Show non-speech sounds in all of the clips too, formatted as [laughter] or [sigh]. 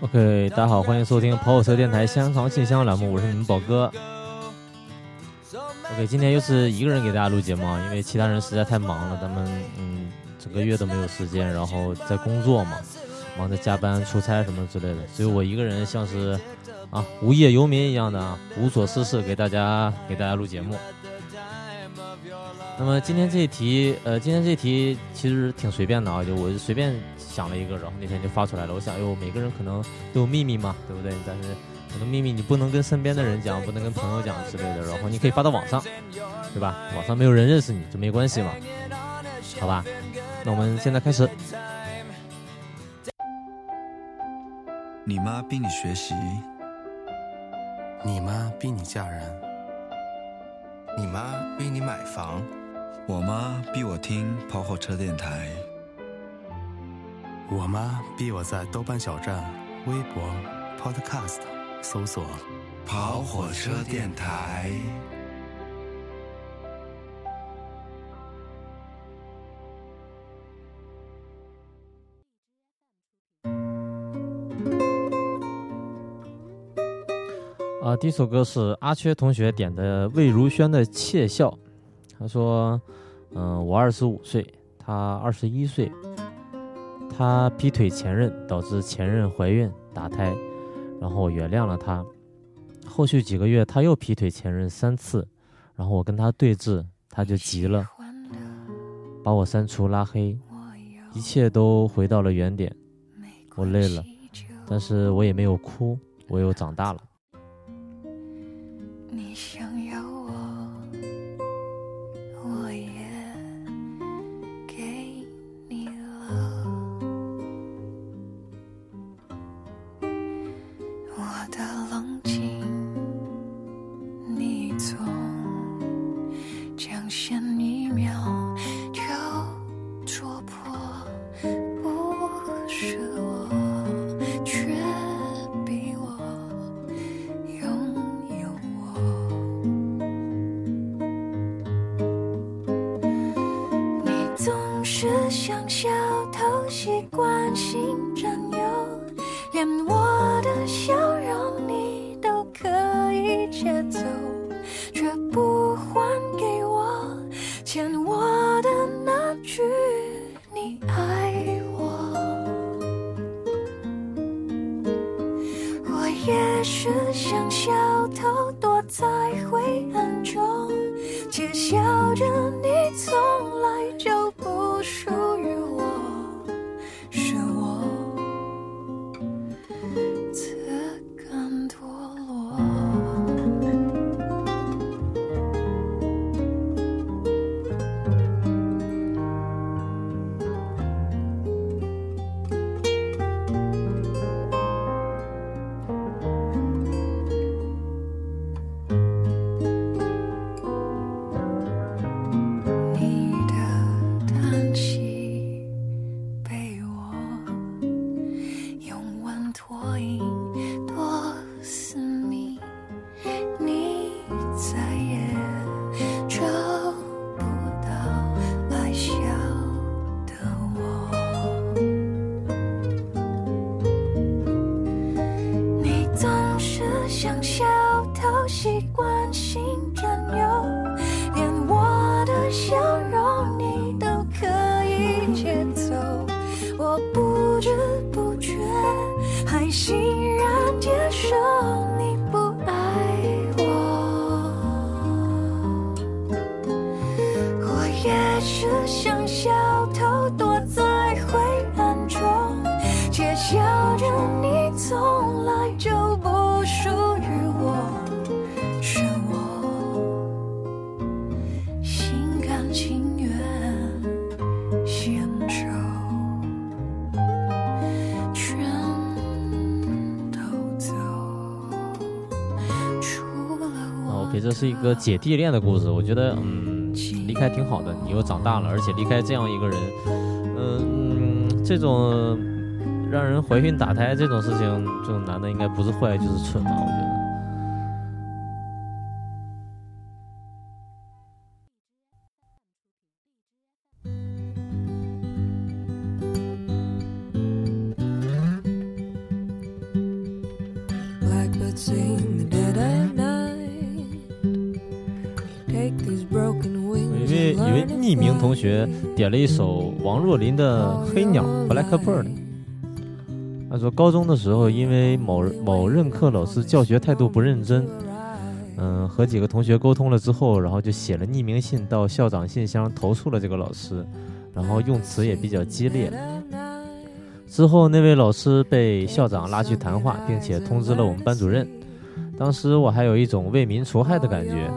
OK，大家好，欢迎收听跑火车电台香肠信箱栏目，我是你们宝哥。OK，今天又是一个人给大家录节目啊，因为其他人实在太忙了，咱们嗯整个月都没有时间，然后在工作嘛，忙着加班、出差什么之类的，只有我一个人像是啊无业游民一样的啊无所事事，给大家给大家录节目。那么今天这一题，呃，今天这题其实挺随便的啊，就我就随便想了一个，然后那天就发出来了。我想，哟，每个人可能都有秘密嘛，对不对？但是很多秘密你不能跟身边的人讲，不能跟朋友讲之类的，然后你可以发到网上，对吧？网上没有人认识你就没关系嘛，好吧？那我们现在开始。你妈逼你学习，你妈逼你嫁人，你妈逼你买房。我妈逼我听跑火车电台，我妈逼我在豆瓣小站、微博、Podcast 搜索“跑火车电台”。啊，第一首歌是阿缺同学点的魏如萱的《窃笑》。他说：“嗯，我二十五岁，他二十一岁。他劈腿前任，导致前任怀孕打胎，然后我原谅了他。后续几个月，他又劈腿前任三次，然后我跟他对峙，他就急了，把我删除拉黑，一切都回到了原点。我累了，但是我也没有哭，我又长大了。”舍。是一个姐弟恋的故事，我觉得，嗯，离开挺好的，你又长大了，而且离开这样一个人，嗯，这种让人怀孕打胎这种事情，这种男的应该不是坏就是蠢吧，我觉得。点了一首王若琳的《黑鸟》（Blackbird）。他说，高中的时候因为某某任课老师教学态度不认真，嗯，和几个同学沟通了之后，然后就写了匿名信到校长信箱投诉了这个老师，然后用词也比较激烈。之后那位老师被校长拉去谈话，并且通知了我们班主任。当时我还有一种为民除害的感觉，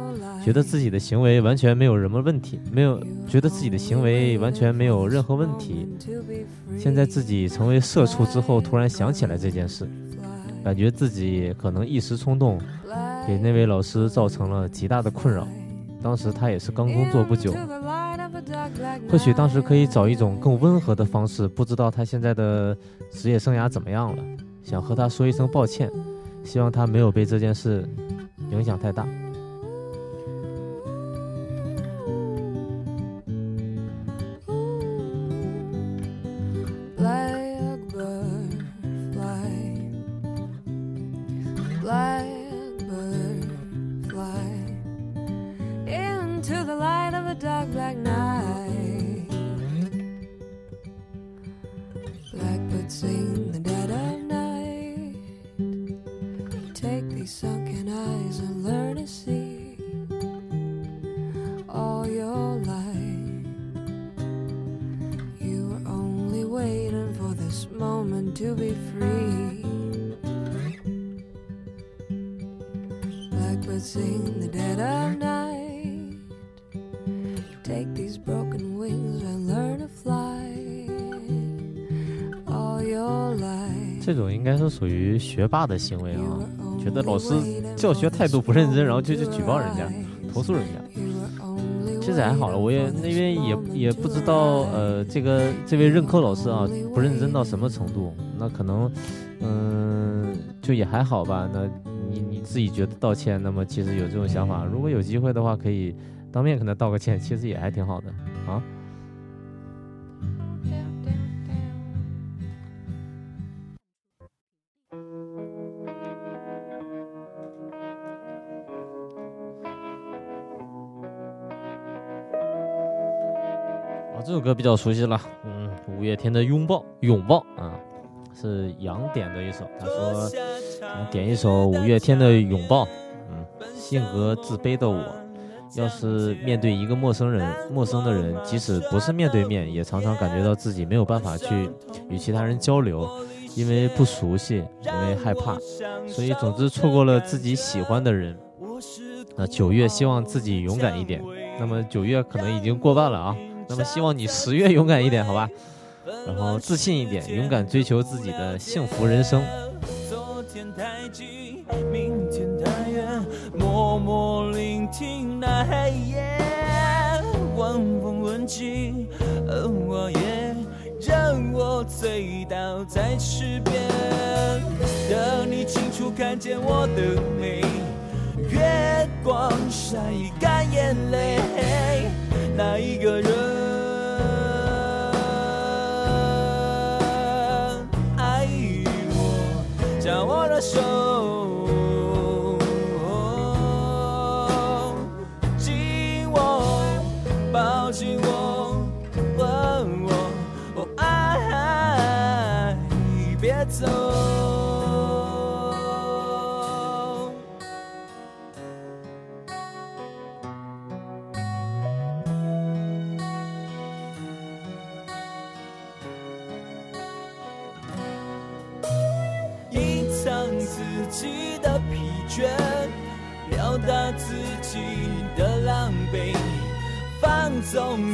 觉得自己的行为完全没有什么问题，没有觉得自己的行为完全没有任何问题。现在自己成为社畜之后，突然想起来这件事，感觉自己可能一时冲动，给那位老师造成了极大的困扰。当时他也是刚工作不久，或许当时可以找一种更温和的方式。不知道他现在的职业生涯怎么样了，想和他说一声抱歉，希望他没有被这件事影响太大。属于学霸的行为啊觉得老师教学态度不认真，然后就去举报人家投诉人家。其实还好了，我也那边也也不知道，呃，这个这位任课老师啊，不认真到什么程度，那可能，嗯，就也还好吧。那你你自己觉得道歉，那么其实有这种想法，如果有机会的话，可以当面跟他道个歉，其实也还挺好的啊。首歌比较熟悉了，嗯，五月天的《拥抱》，拥抱啊，是杨点的一首。他说想点一首五月天的《拥抱》，嗯，性格自卑的我，要是面对一个陌生人，陌生的人，即使不是面对面，也常常感觉到自己没有办法去与其他人交流，因为不熟悉，因为害怕，所以总之错过了自己喜欢的人。那九月希望自己勇敢一点，那么九月可能已经过半了啊。那么希望你十月勇敢一点，好吧？然后自信一点，[laughs] 勇敢追求自己的幸福人生。昨天太近，明天太远，默默聆听那黑夜，晚风吻尽，而我也让我醉倒在池边，等你清楚看见我的美，月光晒干眼泪，那一个人。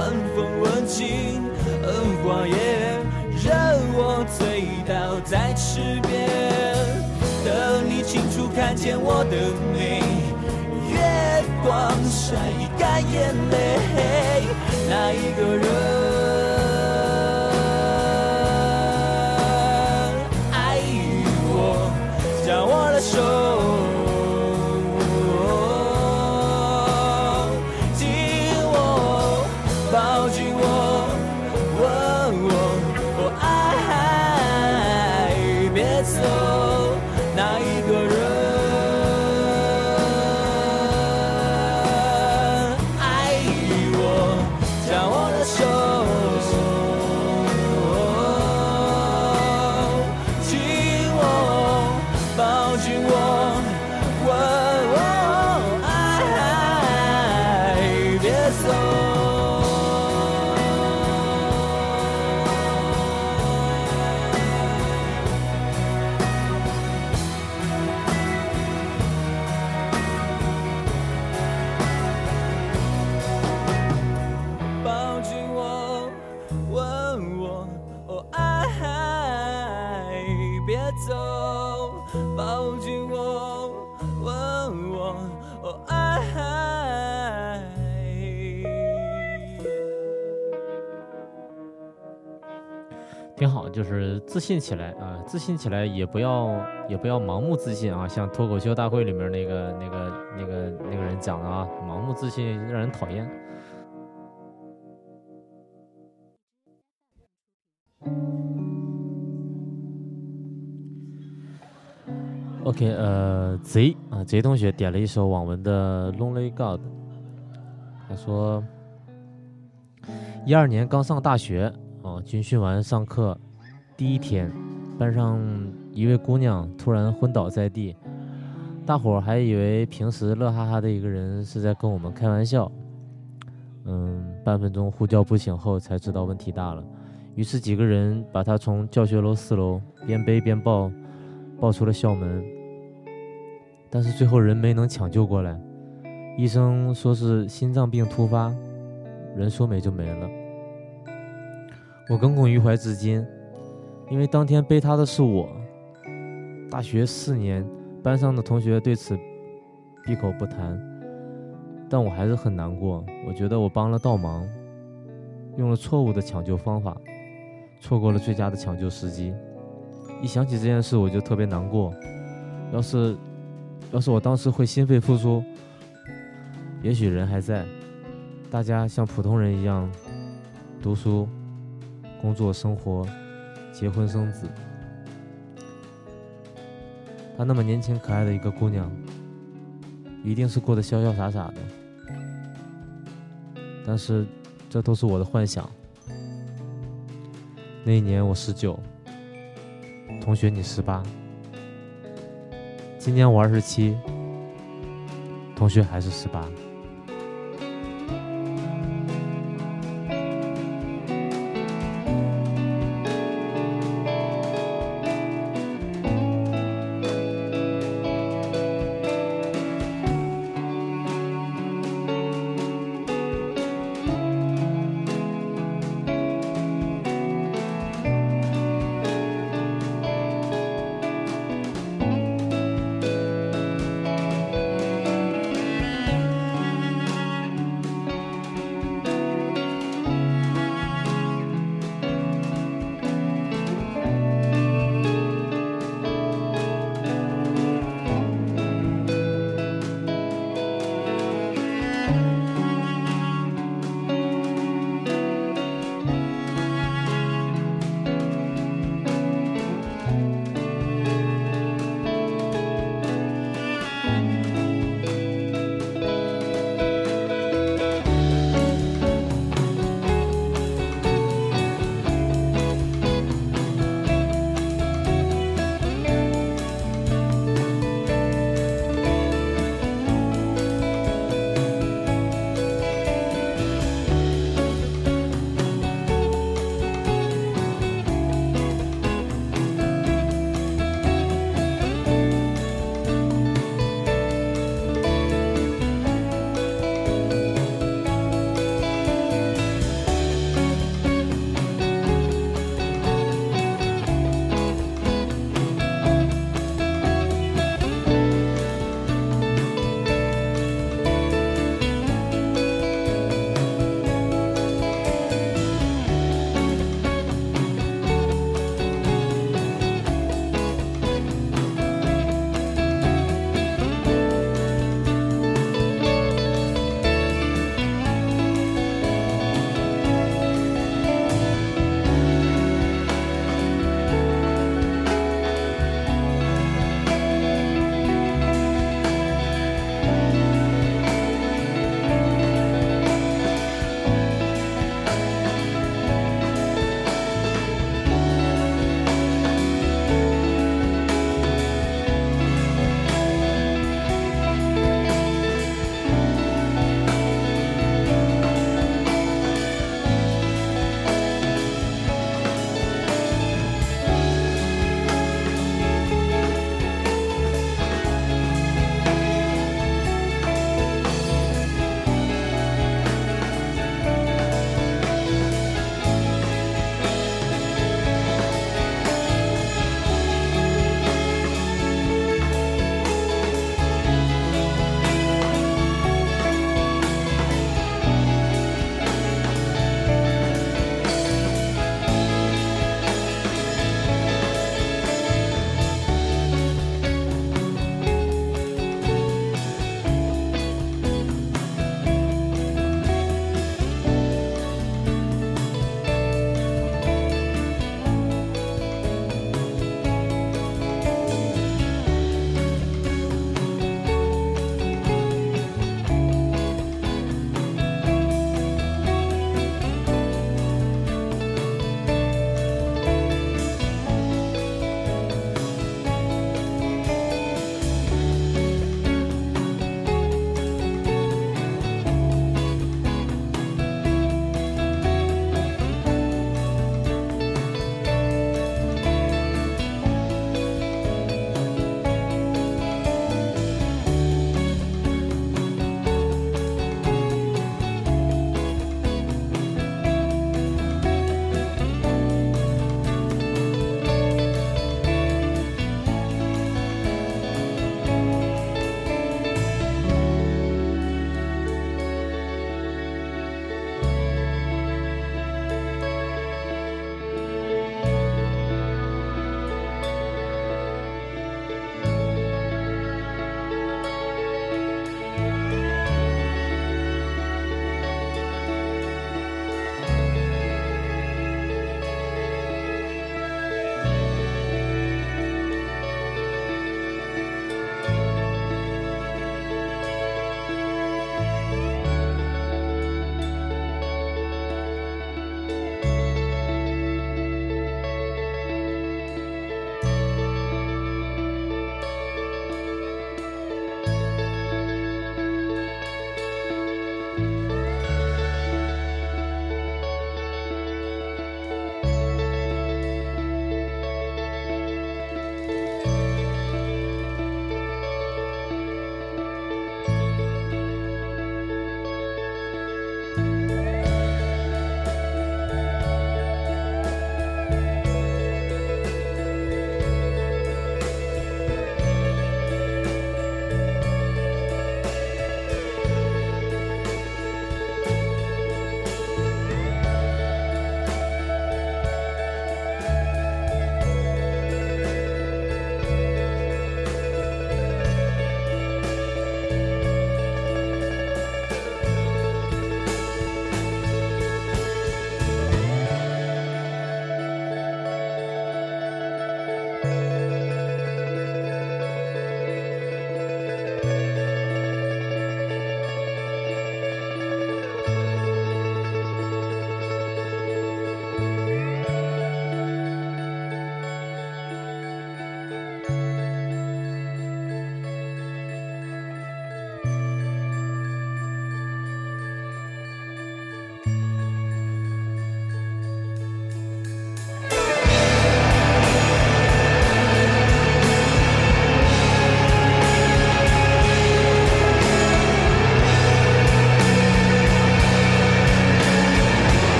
晚风吻尽，荷花叶任我醉倒在池边。等你清楚看见我的美，月光晒干眼泪，那一个人就是自信起来啊，自信起来也不要也不要盲目自信啊，像脱口秀大会里面那个那个那个那个人讲的啊，盲目自信让人讨厌。OK，呃贼啊贼同学点了一首网文的《Lonely God》，他说，一二年刚上大学，啊，军训完上课第一天，班上一位姑娘突然昏倒在地，大伙儿还以为平时乐哈哈的一个人是在跟我们开玩笑。嗯，半分钟呼叫不醒后，才知道问题大了。于是几个人把她从教学楼四楼边背边抱，抱出了校门。但是最后人没能抢救过来，医生说是心脏病突发，人说没就没了。我耿耿于怀至今，因为当天背他的是我。大学四年，班上的同学对此闭口不谈，但我还是很难过。我觉得我帮了倒忙，用了错误的抢救方法，错过了最佳的抢救时机。一想起这件事，我就特别难过。要是，要是我当时会心肺复苏，也许人还在，大家像普通人一样读书。工作、生活、结婚、生子。她那么年轻可爱的一个姑娘，一定是过得潇潇洒洒的。但是，这都是我的幻想。那一年我十九，同学你十八，今年我二十七，同学还是十八。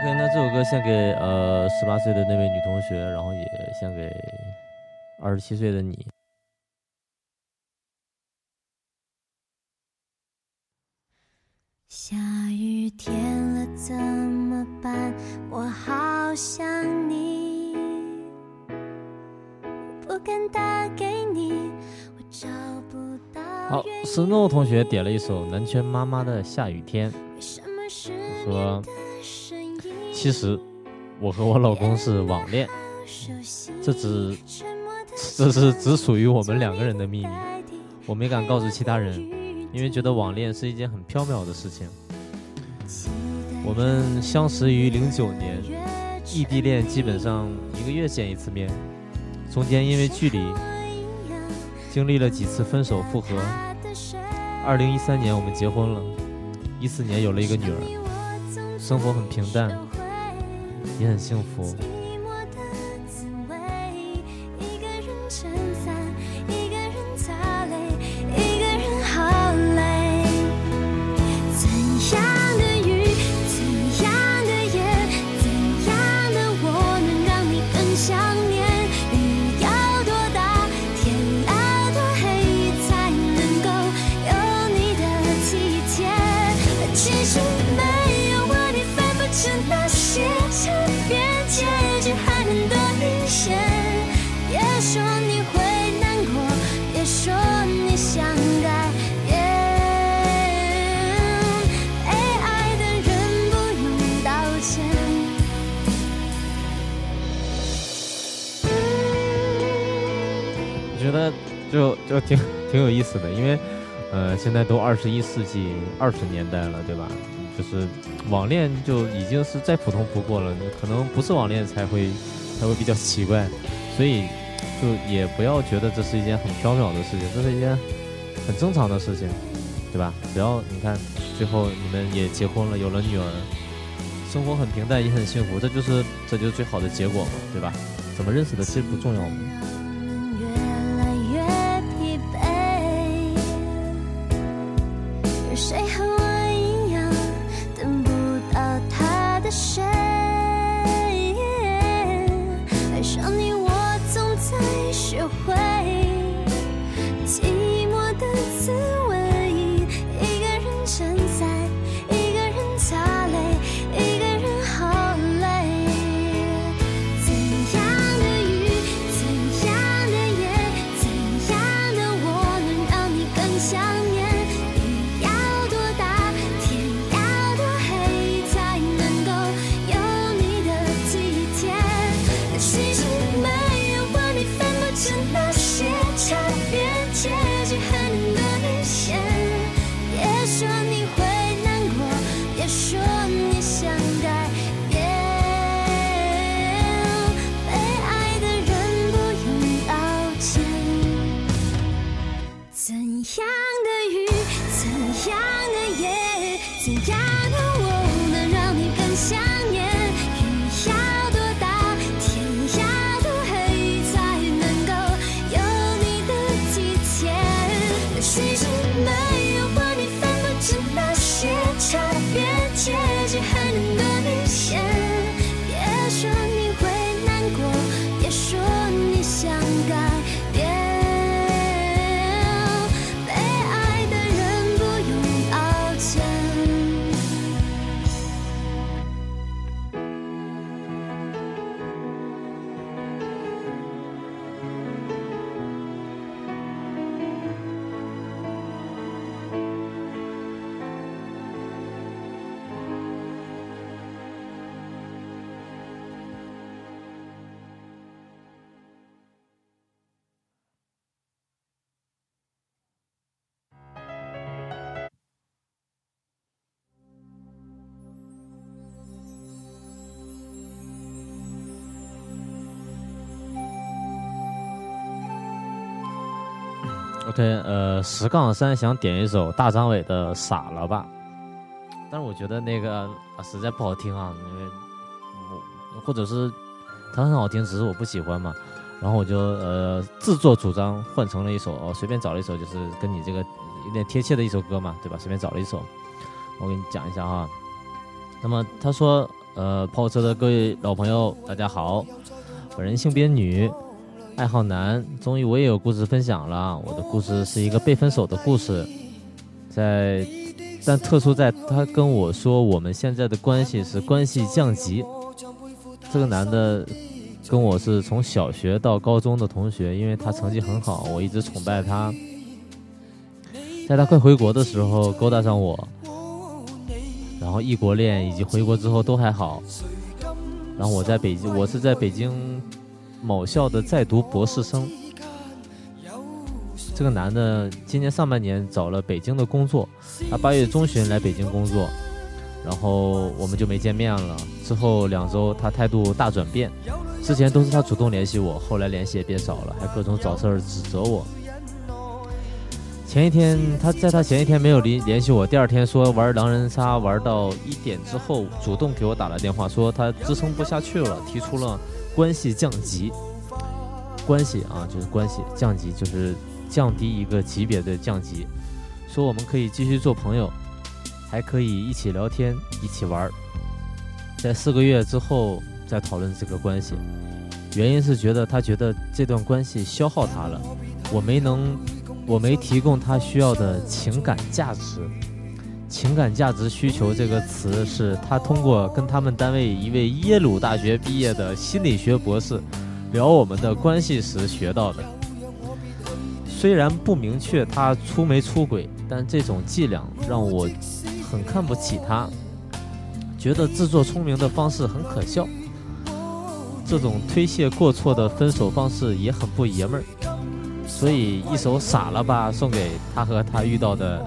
这首歌献给呃十八岁的那位女同学，然后也献给二十七岁的你。下雨天了怎么办？我好想你，不敢打给你，我找不到好原因，Snow 同学点了一首南拳妈妈的《下雨天》，说其实我和我老公是网恋，这只这是只属于我们两个人的秘密，我没敢告诉其他人，因为觉得网恋是一件很缥缈的事情。我们相识于零九年，异地恋基本上一个月见一次面，中间因为距离经历了几次分手复合。二零一三年我们结婚了，一四年有了一个女儿，生活很平淡，也很幸福。挺挺有意思的，因为呃现在都二十一世纪二十年代了，对吧？就是网恋就已经是再普通不过了，可能不是网恋才会才会比较奇怪，所以就也不要觉得这是一件很缥缈的事情，这是一件很正常的事情，对吧？只要你看最后你们也结婚了，有了女儿，生活很平淡也很幸福，这就是这就是最好的结果嘛，对吧？怎么认识的其实不重要。的谁？burning OK，呃，十杠三想点一首大张伟的《傻了吧》，但是我觉得那个啊实在不好听啊，因为我或者是它很好听，只是我不喜欢嘛。然后我就呃自作主张换成了一首，哦、随便找了一首，就是跟你这个有点贴切的一首歌嘛，对吧？随便找了一首，我给你讲一下哈。那么他说，呃，跑车的各位老朋友，大家好，本人性别女，爱好男，终于我也有故事分享了。我的故事是一个被分手的故事，在但特殊在他跟我说我们现在的关系是关系降级。这个男的跟我是从小学到高中的同学，因为他成绩很好，我一直崇拜他。在他快回国的时候勾搭上我，然后异国恋以及回国之后都还好。然后我在北京，我是在北京某校的在读博士生。这个男的今年上半年找了北京的工作，他八月中旬来北京工作，然后我们就没见面了。之后两周他态度大转变，之前都是他主动联系我，后来联系也变少了，还各种找事儿指责我。前一天，他在他前一天没有联联系我，第二天说玩狼人杀玩到一点之后，主动给我打了电话，说他支撑不下去了，提出了关系降级。关系啊，就是关系降级，就是降低一个级别的降级。说我们可以继续做朋友，还可以一起聊天，一起玩。在四个月之后再讨论这个关系，原因是觉得他觉得这段关系消耗他了，我没能。我没提供他需要的情感价值，情感价值需求这个词是他通过跟他们单位一位耶鲁大学毕业的心理学博士聊我们的关系时学到的。虽然不明确他出没出轨，但这种伎俩让我很看不起他，觉得自作聪明的方式很可笑，这种推卸过错的分手方式也很不爷们儿。所以一首傻了吧送给他和他遇到的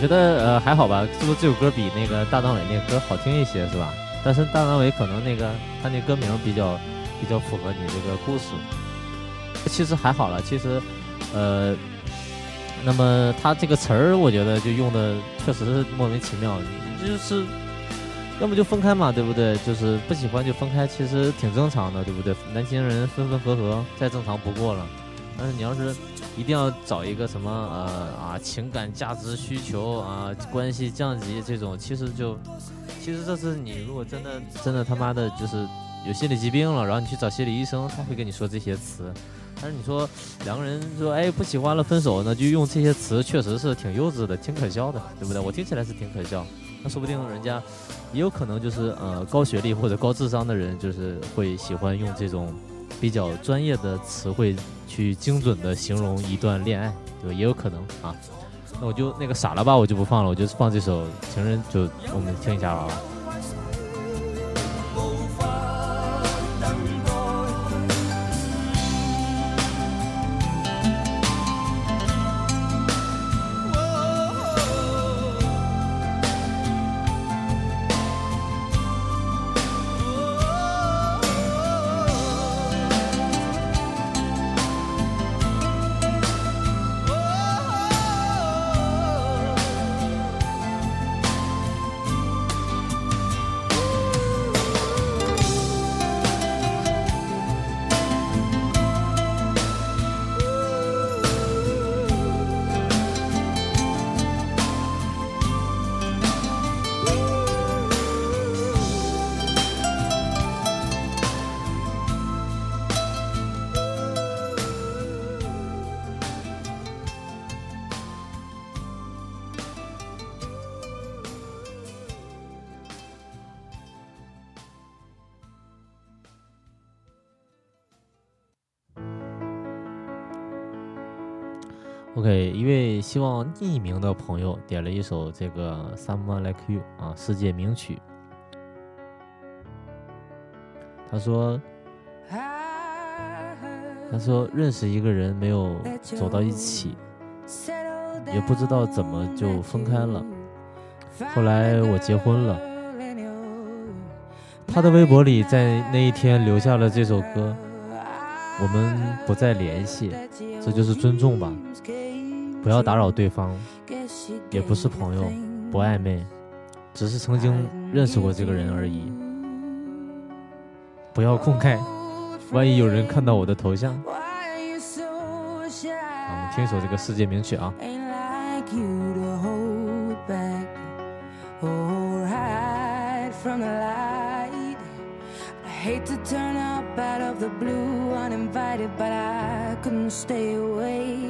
觉得呃还好吧，是不是这首歌比那个大张伟那歌好听一些是吧？但是大张伟可能那个他那歌名比较比较符合你这个故事。其实还好了，其实呃，那么他这个词儿我觉得就用的确实是莫名其妙，就是要么就分开嘛，对不对？就是不喜欢就分开，其实挺正常的，对不对？年轻人分分合合再正常不过了。但是你要是一定要找一个什么呃啊情感价值需求啊关系降级这种，其实就其实这是你如果真的真的他妈的就是有心理疾病了，然后你去找心理医生，他会跟你说这些词。但是你说两个人说哎不喜欢了分手呢，就用这些词，确实是挺幼稚的，挺可笑的，对不对？我听起来是挺可笑。那说不定人家也有可能就是呃高学历或者高智商的人，就是会喜欢用这种比较专业的词汇。去精准的形容一段恋爱，对吧？也有可能啊。那我就那个傻了吧，我就不放了，我就放这首《情人》，就我们听一下吧。OK，一位希望匿名的朋友点了一首这个《Someone Like You》啊，世界名曲。他说：“他说认识一个人没有走到一起，也不知道怎么就分开了。后来我结婚了，他的微博里在那一天留下了这首歌。我们不再联系，这就是尊重吧。不要打扰对方，也不是朋友，不暧昧，只是曾经认识过这个人而已。不要公开，万一有人看到我的头像。好，我们听一首这个世界名曲啊。Hate to turn up out of the blue uninvited, but I couldn't stay away.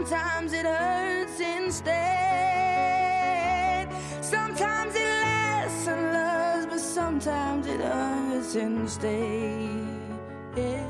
sometimes it hurts instead. Sometimes it lasts and loves, but sometimes it hurts instead. You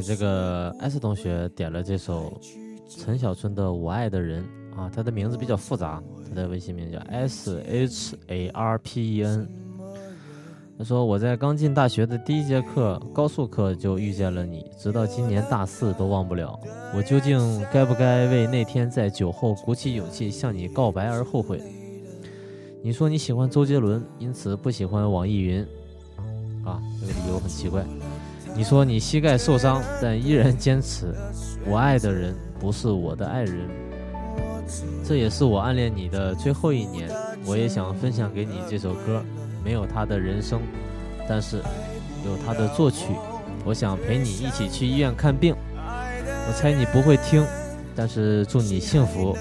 给这个 S 同学点了这首陈小春的《我爱的人》啊，他的名字比较复杂，他的微信名叫 S H A R P E N。他说我在刚进大学的第一节课高数课就遇见了你，直到今年大四都忘不了。我究竟该不该为那天在酒后鼓起勇气向你告白而后悔？你说你喜欢周杰伦，因此不喜欢网易云，啊，这个理由很奇怪。你说你膝盖受伤，但依然坚持，我爱的人不是我的爱人。这也是我暗恋你的最后一年，我也想分享给你这首歌，没有他的人生，但是有他的作曲。我想陪你一起去医院看病，我猜你不会听，但是祝你幸福。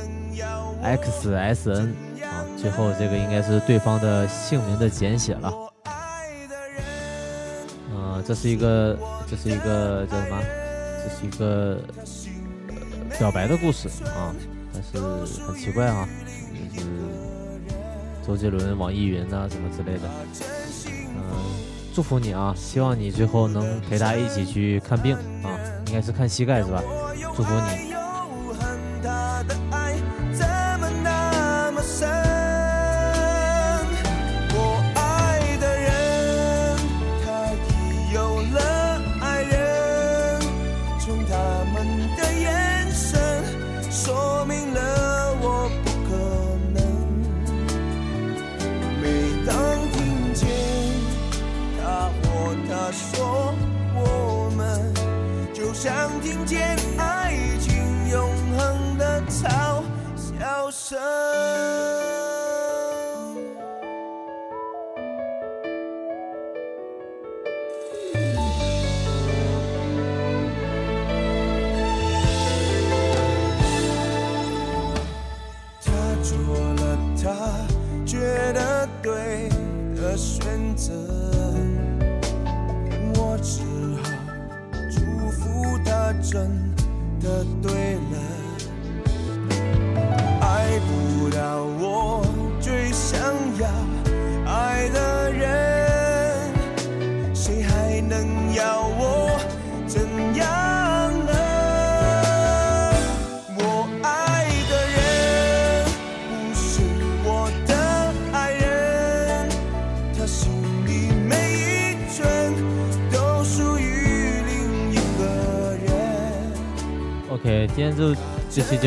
X S N 啊，最后这个应该是对方的姓名的简写了。这是一个，这是一个叫什么？这是一个、表白的故事啊，但是很奇怪啊，就是周杰伦、网易云啊、什么之类的。嗯、祝福你啊，希望你最后能陪他一起去看病啊，应该是看膝盖是吧？祝福你。明了我不可能。每当听见他或她说我们。就像听见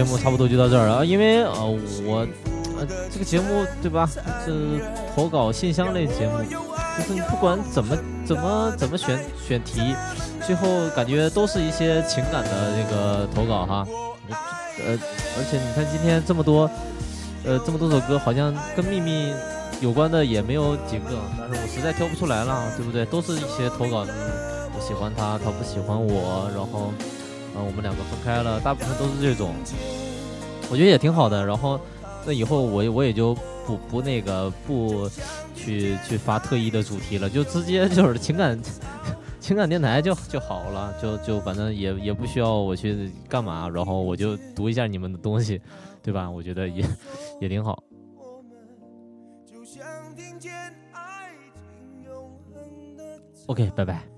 节目差不多就到这儿了啊，因为呃我呃这个节目对吧，是投稿信箱类节目，就是不管怎么怎么怎么选选题，最后感觉都是一些情感的这个投稿哈，呃，而且你看今天这么多呃这么多首歌，好像跟秘密有关的也没有几个，但是我实在挑不出来了，对不对？都是一些投稿，我喜欢他，他不喜欢我，然后。啊，我们两个分开了，大部分都是这种，我觉得也挺好的。然后，那以后我我也就不不那个不去去发特意的主题了，就直接就是情感 [laughs] 情感电台就就好了，就就反正也也不需要我去干嘛，然后我就读一下你们的东西，对吧？我觉得也 [laughs] 也挺好。OK，拜拜。